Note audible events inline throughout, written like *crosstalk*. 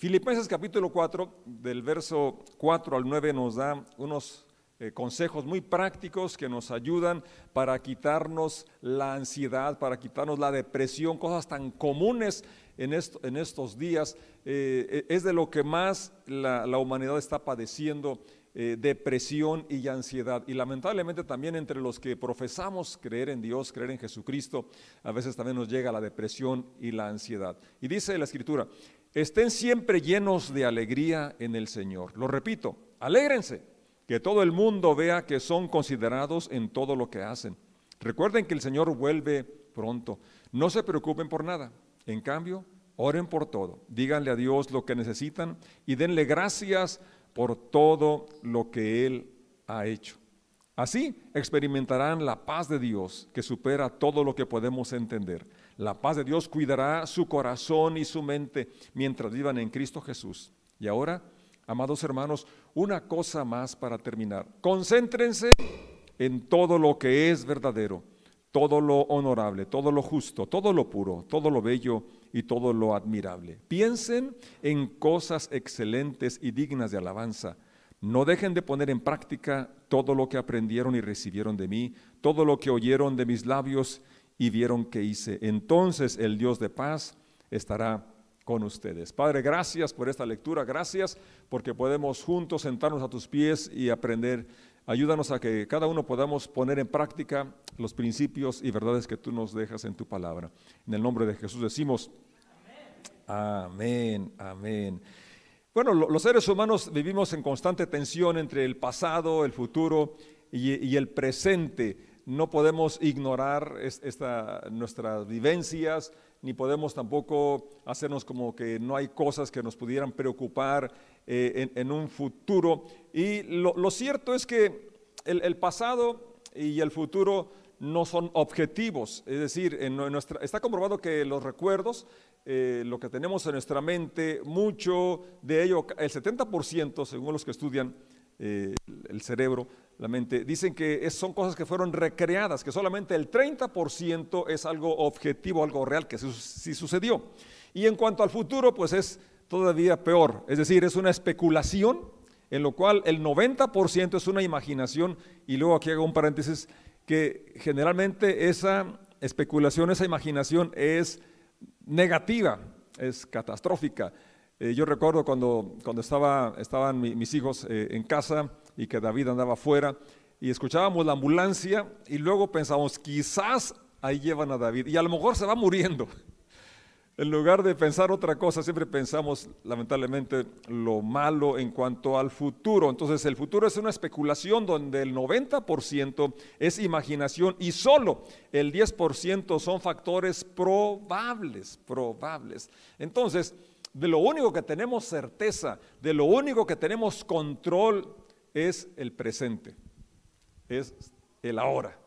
Filipenses capítulo 4, del verso 4 al 9 nos da unos eh, consejos muy prácticos que nos ayudan para quitarnos la ansiedad, para quitarnos la depresión, cosas tan comunes en, estos días. Eh, es de lo que más la, humanidad está padeciendo. Eh, depresión y ansiedad. Y lamentablemente también entre los que profesamos creer en Dios, creer en Jesucristo, a veces también nos llega la depresión y la ansiedad. Y dice la Escritura, estén siempre llenos de alegría en el Señor. Lo repito, alégrense que todo el mundo vea que son considerados en todo lo que hacen. Recuerden que el Señor vuelve pronto. No se preocupen por nada. En cambio, oren por todo. Díganle a Dios lo que necesitan y denle gracias por todo lo que Él ha hecho. Así experimentarán la paz de Dios que supera todo lo que podemos entender. La paz de Dios cuidará su corazón y su mente mientras vivan en Cristo Jesús. Y ahora, Amados hermanos, una cosa más para terminar. Concéntrense en todo lo que es verdadero, todo lo honorable, todo lo justo, todo lo puro, todo lo bello y todo lo admirable. Piensen en cosas excelentes y dignas de alabanza. No dejen de poner en práctica todo lo que aprendieron y recibieron de mí, todo lo que oyeron de mis labios y vieron que hice. Entonces el Dios de paz estará con ustedes. Padre, gracias por esta lectura, gracias porque podemos juntos sentarnos a tus pies y aprender. Ayúdanos a que cada uno podamos poner en práctica los principios y verdades que tú nos dejas en tu palabra. En el nombre de Jesús decimos, amén, amén. Bueno, los seres humanos vivimos en constante tensión entre el pasado, el futuro y, el presente. No podemos ignorar nuestras vivencias, ni podemos tampoco hacernos como que no hay cosas que nos pudieran preocupar eh, en, un futuro. Y lo, cierto es que el, pasado y el futuro no son objetivos, es decir, está comprobado que los recuerdos, eh, lo que tenemos en nuestra mente, mucho de ello, el 70% según los que estudian eh, el cerebro, dicen que son cosas que fueron recreadas, que solamente el 30% es algo objetivo, algo real, que sí sucedió. Y en cuanto al futuro, pues es todavía peor, es decir, es una especulación en lo cual el 90% es una imaginación y luego aquí hago un paréntesis que generalmente esa especulación, esa imaginación es negativa, es catastrófica. Eh, yo recuerdo cuando, cuando estaba, estaban mis hijos eh, en casa y que David andaba afuera y escuchábamos la ambulancia y luego pensábamos, quizás ahí llevan a David y a lo mejor se va muriendo. *laughs* En lugar de pensar otra cosa, siempre pensamos lamentablemente lo malo en cuanto al futuro. Entonces el futuro es una especulación donde el 90% es imaginación y solo el 10% son factores probables, probables. Entonces, de lo único que tenemos certeza, de lo único que tenemos control es el presente, es el ahora.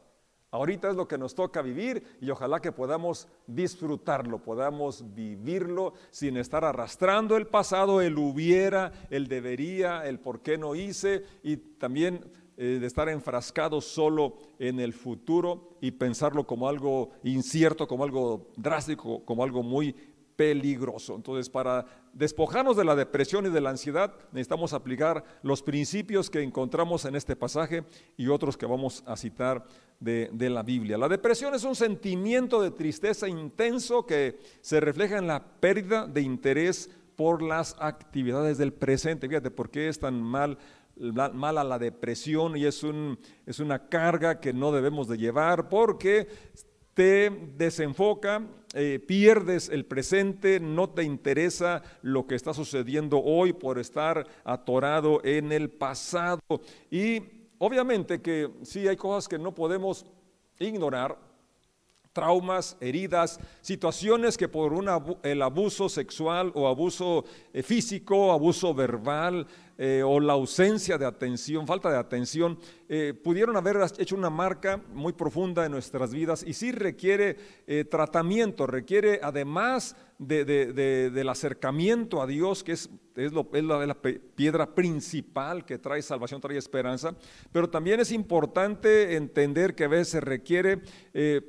Ahorita es lo que nos toca vivir y ojalá que podamos disfrutarlo, podamos vivirlo sin estar arrastrando el pasado, el hubiera, el debería, el por qué no hice y también eh, de estar enfrascado solo en el futuro y pensarlo como algo incierto, como algo drástico, como algo muy peligroso. Entonces, para despojarnos de la depresión y de la ansiedad, necesitamos aplicar los principios que encontramos en este pasaje y otros que vamos a citar de, la Biblia. La depresión es un sentimiento de tristeza intenso que se refleja en la pérdida de interés por las actividades del presente. Fíjate por qué es tan mal mala la depresión y es, un, es una carga que no debemos de llevar porque te desenfoca, eh, pierdes el presente, no te interesa lo que está sucediendo hoy por estar atorado en el pasado. Y obviamente que sí hay cosas que no podemos ignorar, traumas, heridas, situaciones que por el abuso sexual o abuso eh, físico, abuso verbal, eh, o la ausencia de atención, falta de atención, eh, pudieron haber hecho una marca muy profunda en nuestras vidas y sí requiere eh, tratamiento, requiere además del acercamiento a Dios, que es, es, la, piedra principal que trae salvación, trae esperanza, pero también es importante entender que a veces se requiere,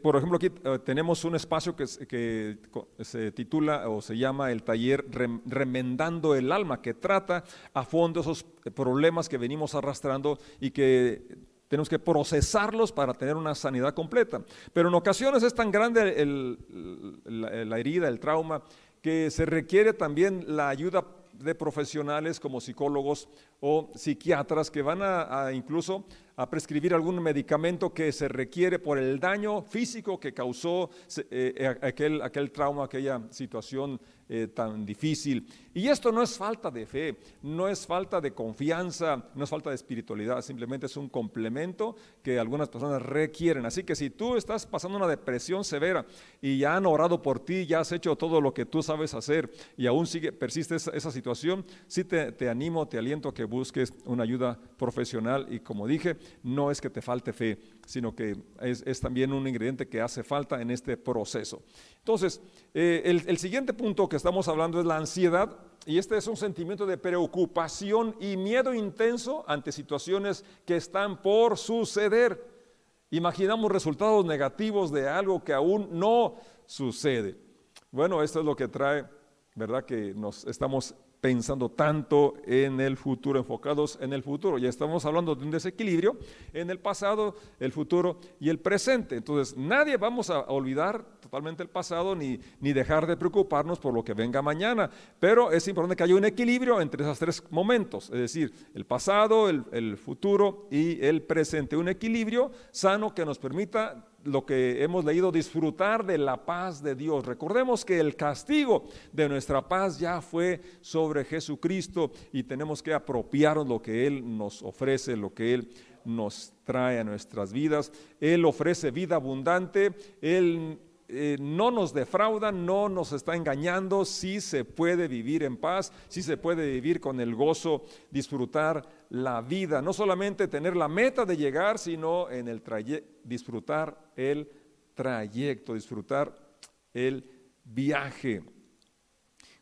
por ejemplo, aquí tenemos un espacio que, que, se titula o se llama el taller Remendando el Alma, que trata a fondo esos problemas que venimos arrastrando y que tenemos que procesarlos para tener una sanidad completa. Pero en ocasiones es tan grande la, herida, el trauma, que se requiere también la ayuda de profesionales como psicólogos o psiquiatras que van a, incluso a prescribir algún medicamento que se requiere por el daño físico que causó eh, aquel, aquel trauma, aquella situación eh, tan difícil. Y esto no es falta de fe, no es falta de confianza, no es falta de espiritualidad, simplemente es un complemento que algunas personas requieren. Así que si tú estás pasando una depresión severa y ya han orado por ti, ya has hecho todo lo que tú sabes hacer y aún sigue, persiste esa, situación, sí te, te animo, te aliento a que busques una ayuda profesional y como dije, no es que te falte fe, sino que es, también un ingrediente que hace falta en este proceso. Entonces, eh, el, siguiente punto que estamos hablando es la ansiedad, y este es un sentimiento de preocupación y miedo intenso ante situaciones que están por suceder. Imaginamos resultados negativos de algo que aún no sucede. Bueno, esto es lo que trae, ¿verdad? Que nos estamos pensando tanto en el futuro, enfocados en el futuro. Ya estamos hablando de un desequilibrio en el pasado, el futuro y el presente. Entonces, nadie vamos a olvidar totalmente el pasado ni, ni dejar de preocuparnos por lo que venga mañana. Pero es importante que haya un equilibrio entre esos tres momentos, es decir, el pasado, el, el futuro y el presente. Un equilibrio sano que nos permita lo que hemos leído, disfrutar de la paz de Dios. Recordemos que el castigo de nuestra paz ya fue sobre Jesucristo y tenemos que apropiarnos lo que Él nos ofrece, lo que Él nos trae a nuestras vidas. Él ofrece vida abundante, Él eh, no nos defrauda, no nos está engañando, sí se puede vivir en paz, sí se puede vivir con el gozo, disfrutar la vida, no solamente tener la meta de llegar, sino en el disfrutar el trayecto, disfrutar el viaje.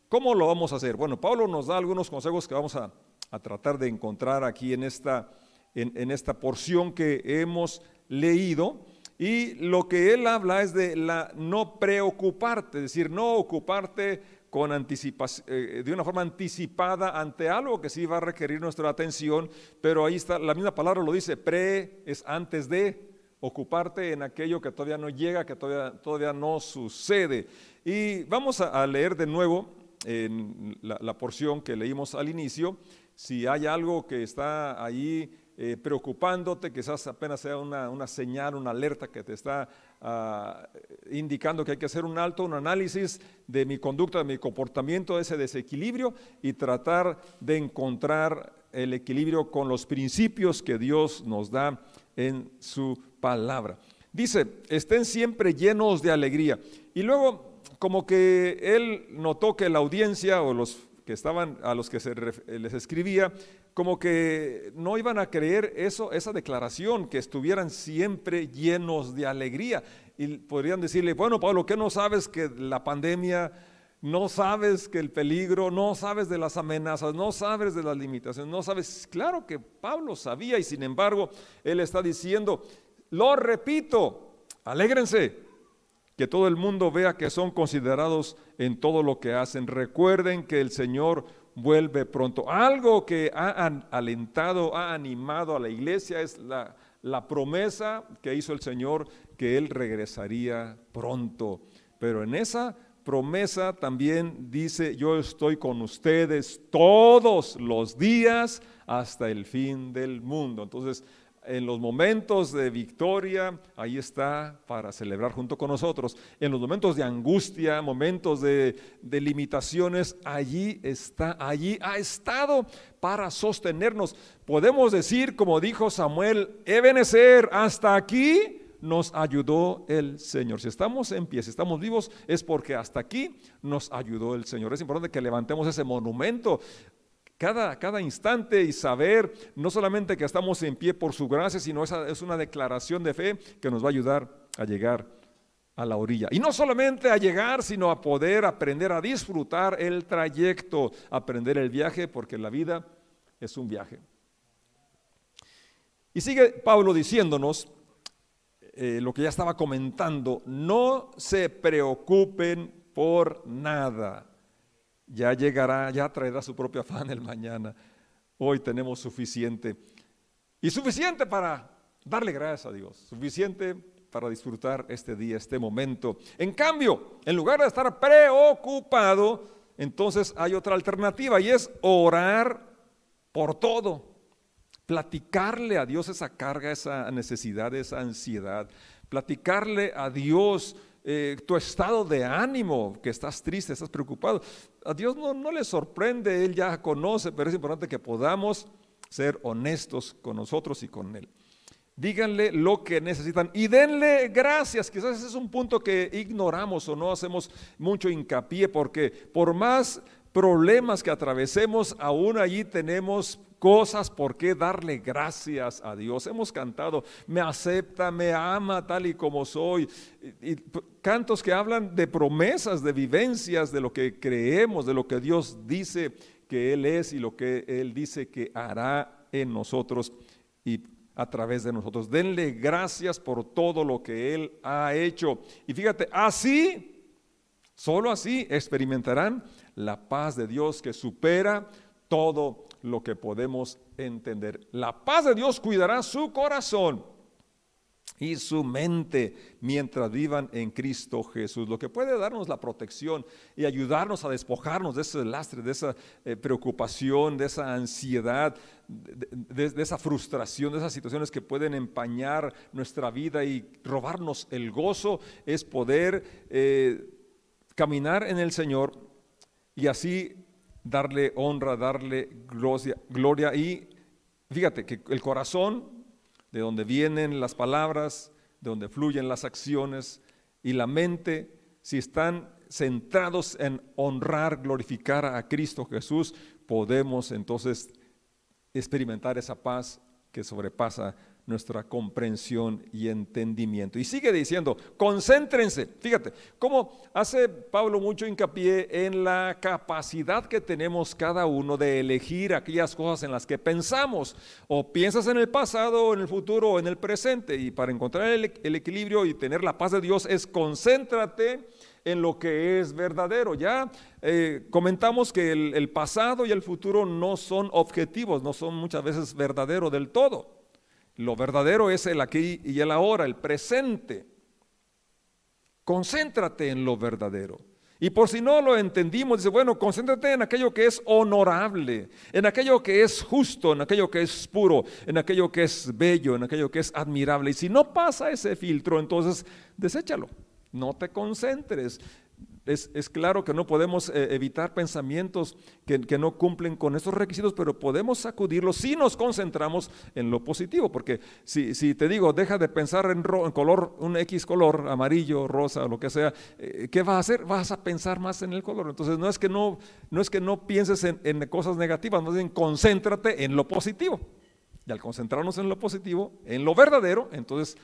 ¿Cómo lo vamos a hacer? Bueno, Pablo nos da algunos consejos que vamos a, tratar de encontrar aquí en esta, en esta porción que hemos leído. Y lo que él habla es de la no preocuparte, es decir, no ocuparte con anticipación, eh, de una forma anticipada ante algo que sí va a requerir nuestra atención, pero ahí está, la misma palabra lo dice, pre es antes de ocuparte en aquello que todavía no llega, que todavía, todavía no sucede. Y vamos a, leer de nuevo en la porción que leímos al inicio, si hay algo que está ahí eh, preocupándote, quizás apenas sea una, señal, una alerta que te está ah, indicando que hay que hacer un alto, un análisis de mi conducta, de mi comportamiento, ese desequilibrio y tratar de encontrar el equilibrio con los principios que Dios nos da en su palabra. Dice, estén siempre llenos de alegría. Y luego, como que él notó que la audiencia o los que estaban, a los que se les escribía, como que no iban a creer eso, esa declaración, que estuvieran siempre llenos de alegría. Y podrían decirle, bueno, Pablo, ¿qué no sabes que la pandemia, no sabes que el peligro, no sabes de las amenazas, no sabes de las limitaciones, no sabes? Claro que Pablo sabía y sin embargo él está diciendo, lo repito, alégrense, que todo el mundo vea que son considerados en todo lo que hacen. Recuerden que el Señor vuelve pronto. Algo que ha alentado, ha animado a la iglesia es la, la promesa que hizo el Señor que Él regresaría pronto. Pero en esa promesa también dice, yo estoy con ustedes todos los días hasta el fin del mundo. Entonces, en los momentos de victoria, ahí está para celebrar junto con nosotros. En los momentos de angustia, momentos de, limitaciones, allí está, allí ha estado para sostenernos. Podemos decir, como dijo Samuel, Ebenezer, hasta aquí nos ayudó el Señor. Si estamos en pie, si estamos vivos, es porque hasta aquí nos ayudó el Señor. Es importante que levantemos ese monumento cada, cada instante y saber no solamente que estamos en pie por su gracia, sino esa es una declaración de fe que nos va a ayudar a llegar a la orilla. Y no solamente a llegar, sino a poder aprender a disfrutar el trayecto, aprender el viaje, porque la vida es un viaje. Y sigue Pablo diciéndonos eh, lo que ya estaba comentando, no se preocupen por nada. Ya llegará, ya traerá su propio afán el mañana. Hoy tenemos suficiente. Y suficiente para darle gracias a Dios. Suficiente para disfrutar este día, este momento. En cambio, en lugar de estar preocupado, entonces hay otra alternativa y es orar por todo. Platicarle a Dios esa carga, esa necesidad, esa ansiedad. Platicarle a Dios eh, tu estado de ánimo, que estás triste, estás preocupado. A Dios no, no le sorprende, Él ya conoce, pero es importante que podamos ser honestos con nosotros y con Él. Díganle lo que necesitan y denle gracias. Quizás ese es un punto que ignoramos o no hacemos mucho hincapié porque por más problemas que atravesemos, aún allí tenemos cosas por qué darle gracias a Dios. Hemos cantado, me acepta, me ama tal y como soy. Y, cantos que hablan de promesas, de vivencias, de lo que creemos, de lo que Dios dice que Él es y lo que Él dice que hará en nosotros. Y a través de nosotros. Denle gracias por todo lo que Él ha hecho. Y fíjate, así, solo así experimentarán la paz de Dios que supera todo lo que podemos entender. La paz de Dios cuidará su corazón y su mente mientras vivan en Cristo Jesús, lo que puede darnos la protección y ayudarnos a despojarnos de ese lastre, de esa eh, preocupación, de esa ansiedad, de, esa frustración, de esas situaciones que pueden empañar nuestra vida y robarnos el gozo, es poder eh, caminar en el Señor y así darle honra, darle gloria, y fíjate que el corazón de donde vienen las palabras, de donde fluyen las acciones y la mente, si están centrados en honrar, glorificar a Cristo Jesús, podemos entonces experimentar esa paz que sobrepasa nuestra comprensión y entendimiento. Y sigue diciendo, concéntrense. Fíjate, cómo hace Pablo mucho hincapié en la capacidad que tenemos cada uno de elegir aquellas cosas en las que pensamos. O piensas en el pasado, o en el futuro, o en el presente. Y para encontrar el, equilibrio y tener la paz de Dios es concéntrate en lo que es verdadero. Ya eh, comentamos que el, el pasado y el futuro no son objetivos, no son muchas veces verdaderos del todo. Lo verdadero es el aquí y el ahora, el presente. Concéntrate en lo verdadero. Y por si no lo entendimos, dice, bueno, concéntrate en aquello que es honorable, en aquello que es justo, en aquello que es puro, en aquello que es bello, en aquello que es admirable. Y si no pasa ese filtro, entonces deséchalo. No te concentres es, claro que no podemos eh, evitar pensamientos que, no cumplen con estos requisitos, pero podemos sacudirlos si nos concentramos en lo positivo, porque si, te digo, deja de pensar en, color, un X color, amarillo, rosa, lo que sea, eh, ¿qué vas a hacer? Vas a pensar más en el color. Entonces no es que no, no, es que no pienses en, en cosas negativas, más bien concéntrate en lo positivo. Y al concentrarnos en lo positivo, en lo verdadero, entonces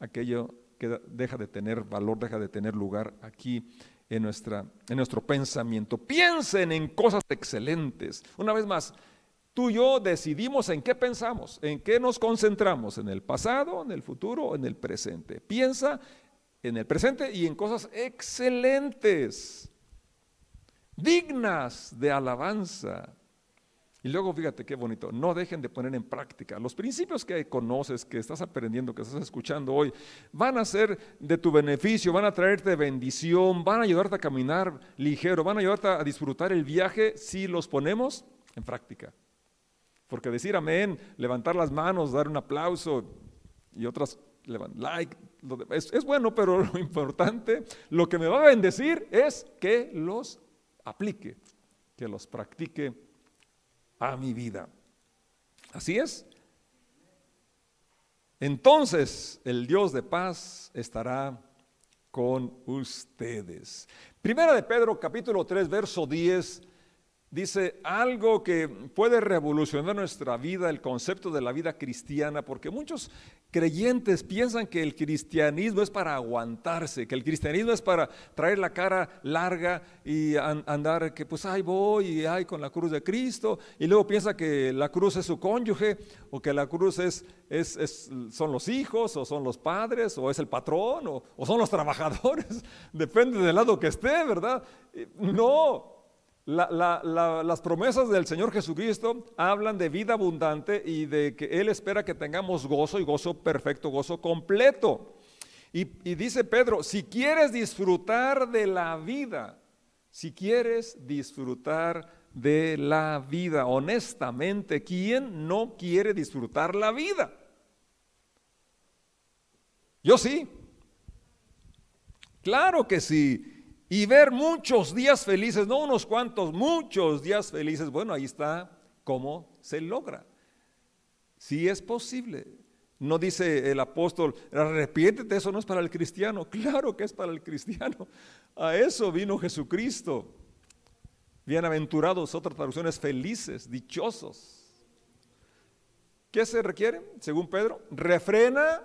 aquello que deja de tener valor, deja de tener lugar aquí en, nuestra, en nuestro pensamiento. Piensen en cosas excelentes. Una vez más, tú y yo decidimos en qué pensamos, en qué nos concentramos, en el pasado, en el futuro en el presente. Piensa en el presente y en cosas excelentes, dignas de alabanza. Y luego fíjate qué bonito, no dejen de poner en práctica los principios que conoces, que estás aprendiendo, que estás escuchando hoy, van a ser de tu beneficio, van a traerte bendición, van a ayudarte a caminar ligero, van a ayudarte a disfrutar el viaje si los ponemos en práctica. Porque decir amén, levantar las manos, dar un aplauso y otras like, es, es bueno, pero *laughs* lo importante, lo que me va a bendecir es que los aplique, que los practique a mi vida. Así es. Entonces el Dios de paz estará con ustedes. Primera de Pedro capítulo 3 verso 10 dice algo que puede revolucionar nuestra vida, el concepto de la vida cristiana, porque muchos creyentes piensan que el cristianismo es para aguantarse, que el cristianismo es para traer la cara larga y andar que pues ahí voy y ay con la cruz de Cristo y luego piensa que la cruz es su cónyuge o que la cruz es, son los hijos o son los padres o es el patrón o, o son los trabajadores, *laughs* depende del lado que esté, ¿verdad? No, las promesas del Señor Jesucristo hablan de vida abundante y de que Él espera que tengamos gozo y gozo perfecto, gozo completo. Y, y dice Pedro, si quieres disfrutar de la vida, si quieres disfrutar de la vida, honestamente, ¿quién no quiere disfrutar la vida? Yo sí. Claro que sí y ver muchos días felices, no unos cuantos, muchos días felices, bueno, ahí está cómo se logra. Si es posible. No dice el apóstol, arrepiéntete, eso no es para el cristiano. *laughs* Claro que es para el cristiano. A eso vino Jesucristo. Bienaventurados, otras traducciones, felices, dichosos. ¿Qué se requiere, según Pedro? Refrena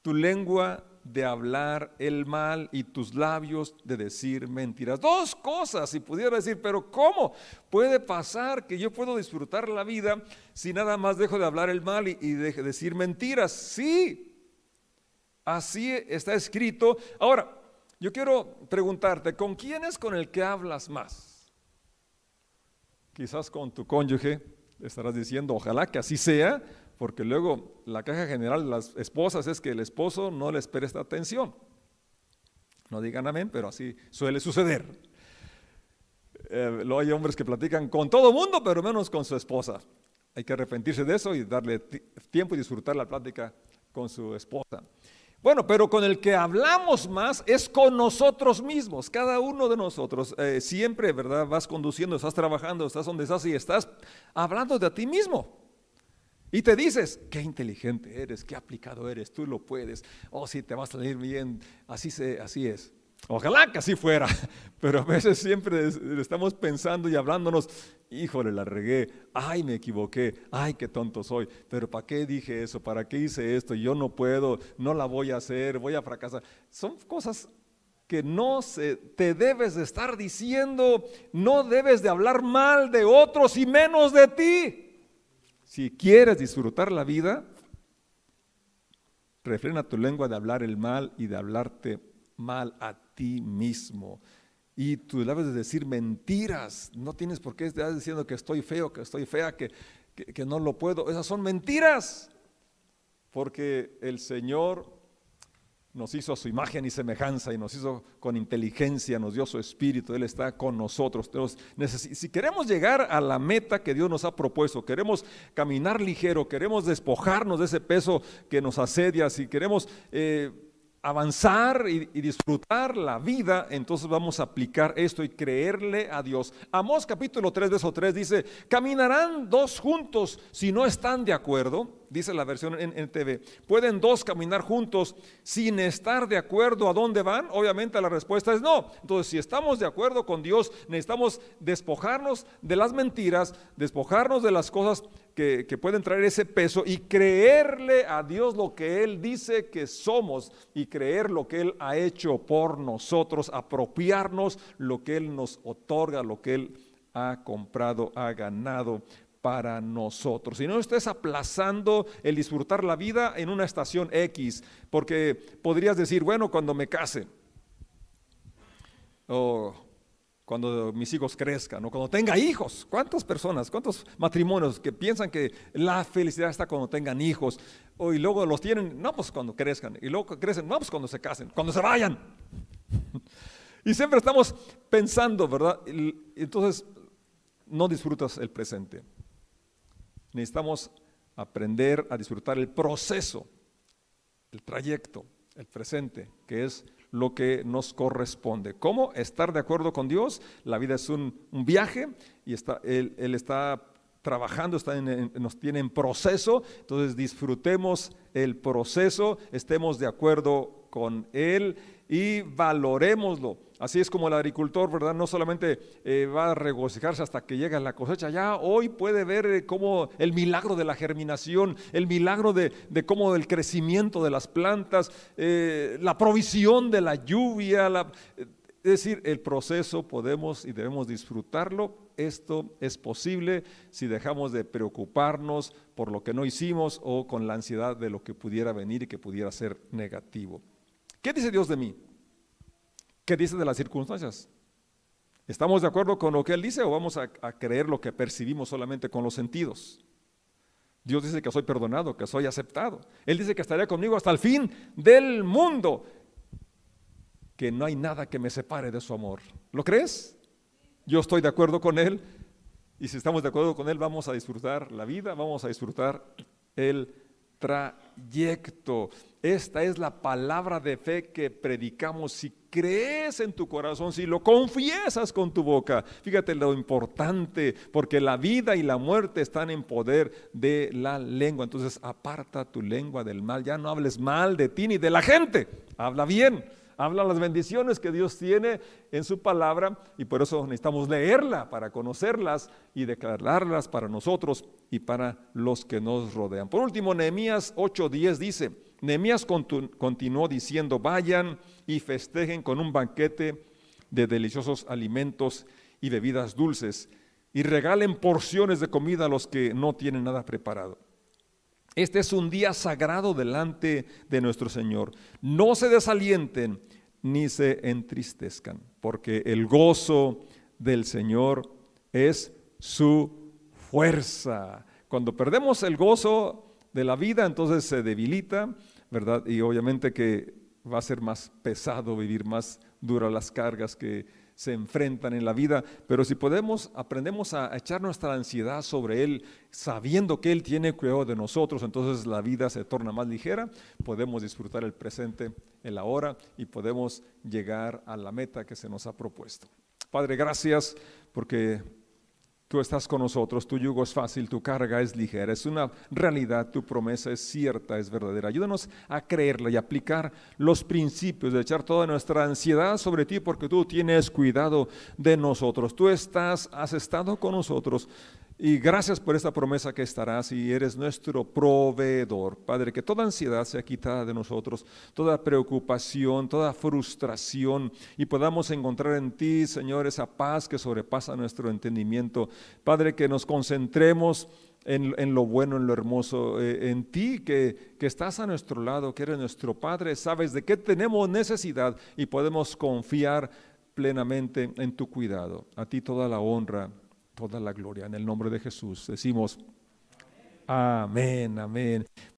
tu lengua de hablar el mal y tus labios de decir mentiras. Dos cosas, si pudiera decir, pero ¿cómo puede pasar que yo puedo disfrutar la vida si nada más dejo de hablar el mal y, de decir mentiras? Sí, así está escrito. Ahora, yo quiero preguntarte, ¿con quién es con el que hablas más? Quizás con tu cónyuge, estarás diciendo, ojalá que así sea, porque luego la caja general de las esposas es que el esposo no les presta atención. No digan amén, pero así suele suceder. Eh, luego hay hombres que platican con todo mundo, pero menos con su esposa. Hay que arrepentirse de eso y darle tiempo y disfrutar la plática con su esposa. Bueno, pero con el que hablamos más es con nosotros mismos, cada uno de nosotros. Eh, siempre, ¿verdad? Vas conduciendo, estás trabajando, estás donde estás y estás hablando de a ti mismo. Y te dices, qué inteligente eres, qué aplicado eres, tú lo puedes. Oh, sí, te vas a salir bien. Así, se, así es. Ojalá que así fuera, *laughs* pero a veces siempre estamos pensando y hablándonos, híjole, la regué, ay, me equivoqué, ay, qué tonto soy, pero ¿para qué dije eso? ¿Para qué hice esto? Yo no puedo, no la voy a hacer, voy a fracasar. Son cosas que no se, te debes de estar diciendo, no debes de hablar mal de otros y menos de ti. Si quieres disfrutar la vida, refrena tu lengua de hablar el mal y de hablarte mal a ti mismo. Y tú debes de decir mentiras. No tienes por qué estar diciendo que estoy feo, que estoy fea, que, que no lo puedo. Esas son mentiras. Porque el Señor nos hizo a su imagen y semejanza y nos hizo con inteligencia, nos dio su espíritu, Él está con nosotros. si queremos llegar a la meta que Dios nos ha propuesto, queremos caminar ligero, queremos despojarnos de ese peso que nos asedia, si queremos eh, avanzar y, disfrutar la vida, entonces vamos a aplicar esto y creerle a Dios. Amós capítulo 3, verso 3 dice, caminarán dos juntos si no están de acuerdo dice la versión en, TV. ¿Pueden dos caminar juntos sin estar de acuerdo a dónde van? Obviamente la respuesta es no. Entonces, si estamos de acuerdo con Dios, necesitamos despojarnos de las mentiras, despojarnos de las cosas que, pueden traer ese peso y creerle a Dios lo que Él dice que somos y creer lo que Él ha hecho por nosotros, apropiarnos lo que Él nos otorga, lo que Él ha comprado, ha ganado para nosotros. Si no estés aplazando el disfrutar la vida en una estación X, porque podrías decir, bueno, cuando me case, o cuando mis hijos crezcan, o cuando tenga hijos. ¿Cuántas personas, cuántos matrimonios que piensan que la felicidad está cuando tengan hijos? O, y luego los tienen, no, pues cuando crezcan. Y luego crecen, no, pues cuando se casen, cuando se vayan. *laughs* y siempre estamos pensando, ¿verdad? entonces, no disfrutas el presente necesitamos aprender a disfrutar el proceso, el trayecto, el presente, que es lo que nos corresponde. ¿Cómo estar de acuerdo con Dios? La vida es un, viaje y está, él, está trabajando, está nos tiene en proceso, entonces disfrutemos el proceso, estemos de acuerdo con Él y valoremoslo. Así es como el agricultor, ¿verdad? No solamente eh, va a regocijarse hasta que llega la cosecha, ya hoy puede ver eh, cómo el milagro de la germinación, el milagro de, cómo el crecimiento de las plantas, eh, la provisión de la lluvia, es decir, el proceso podemos y debemos disfrutarlo. Esto es posible si dejamos de preocuparnos por lo que no hicimos o con la ansiedad de lo que pudiera venir y que pudiera ser negativo. ¿Qué dice Dios de mí? ¿Qué dice de las circunstancias? ¿Estamos de acuerdo con lo que Él dice o vamos a, creer lo que percibimos solamente con los sentidos? Dios dice que soy perdonado, que soy aceptado. Él dice que estaría conmigo hasta el fin del mundo, que no hay nada que me separe de su amor. ¿Lo crees? Yo estoy de acuerdo con Él y si estamos de acuerdo con Él vamos a disfrutar la vida, vamos a disfrutar el trayecto. Esta es la palabra de fe que predicamos. Si crees en tu corazón, si lo confiesas con tu boca, fíjate lo importante, porque la vida y la muerte están en poder de la lengua. Entonces aparta tu lengua del mal. Ya no hables mal de ti ni de la gente. Habla bien habla las bendiciones que Dios tiene en su palabra y por eso necesitamos leerla para conocerlas y declararlas para nosotros y para los que nos rodean. Por último, Nehemías 8:10 dice, Nehemías continuó diciendo, vayan y festejen con un banquete de deliciosos alimentos y bebidas dulces y regalen porciones de comida a los que no tienen nada preparado. Este es un día sagrado delante de nuestro Señor. No se desalienten ni se entristezcan, porque el gozo del Señor es su fuerza. Cuando perdemos el gozo de la vida, entonces se debilita, ¿verdad? Y obviamente que va a ser más pesado vivir, más duras las cargas que se enfrentan en la vida, pero si podemos, aprendemos a echar nuestra ansiedad sobre Él, sabiendo que Él tiene cuidado de nosotros, entonces la vida se torna más ligera, podemos disfrutar el presente, el ahora y podemos llegar a la meta que se nos ha propuesto. Padre, gracias porque Tú estás con nosotros, tu yugo es fácil, tu carga es ligera, es una realidad, tu promesa es cierta, es verdadera. Ayúdanos a creerla y aplicar los principios, de echar toda nuestra ansiedad sobre ti porque tú tienes cuidado de nosotros. Tú estás, has estado con nosotros y gracias por esta promesa que estarás y eres nuestro proveedor. Padre, que toda ansiedad sea quitada de nosotros, toda preocupación, toda frustración y podamos encontrar en ti, Señor, esa paz que sobrepasa nuestro entendimiento. Padre, que nos concentremos en, lo bueno, en lo hermoso, eh, en ti que, que estás a nuestro lado, que eres nuestro Padre, sabes de qué tenemos necesidad y podemos confiar plenamente en tu cuidado. A ti toda la honra toda la gloria. En el nombre de Jesús decimos, amén, amén.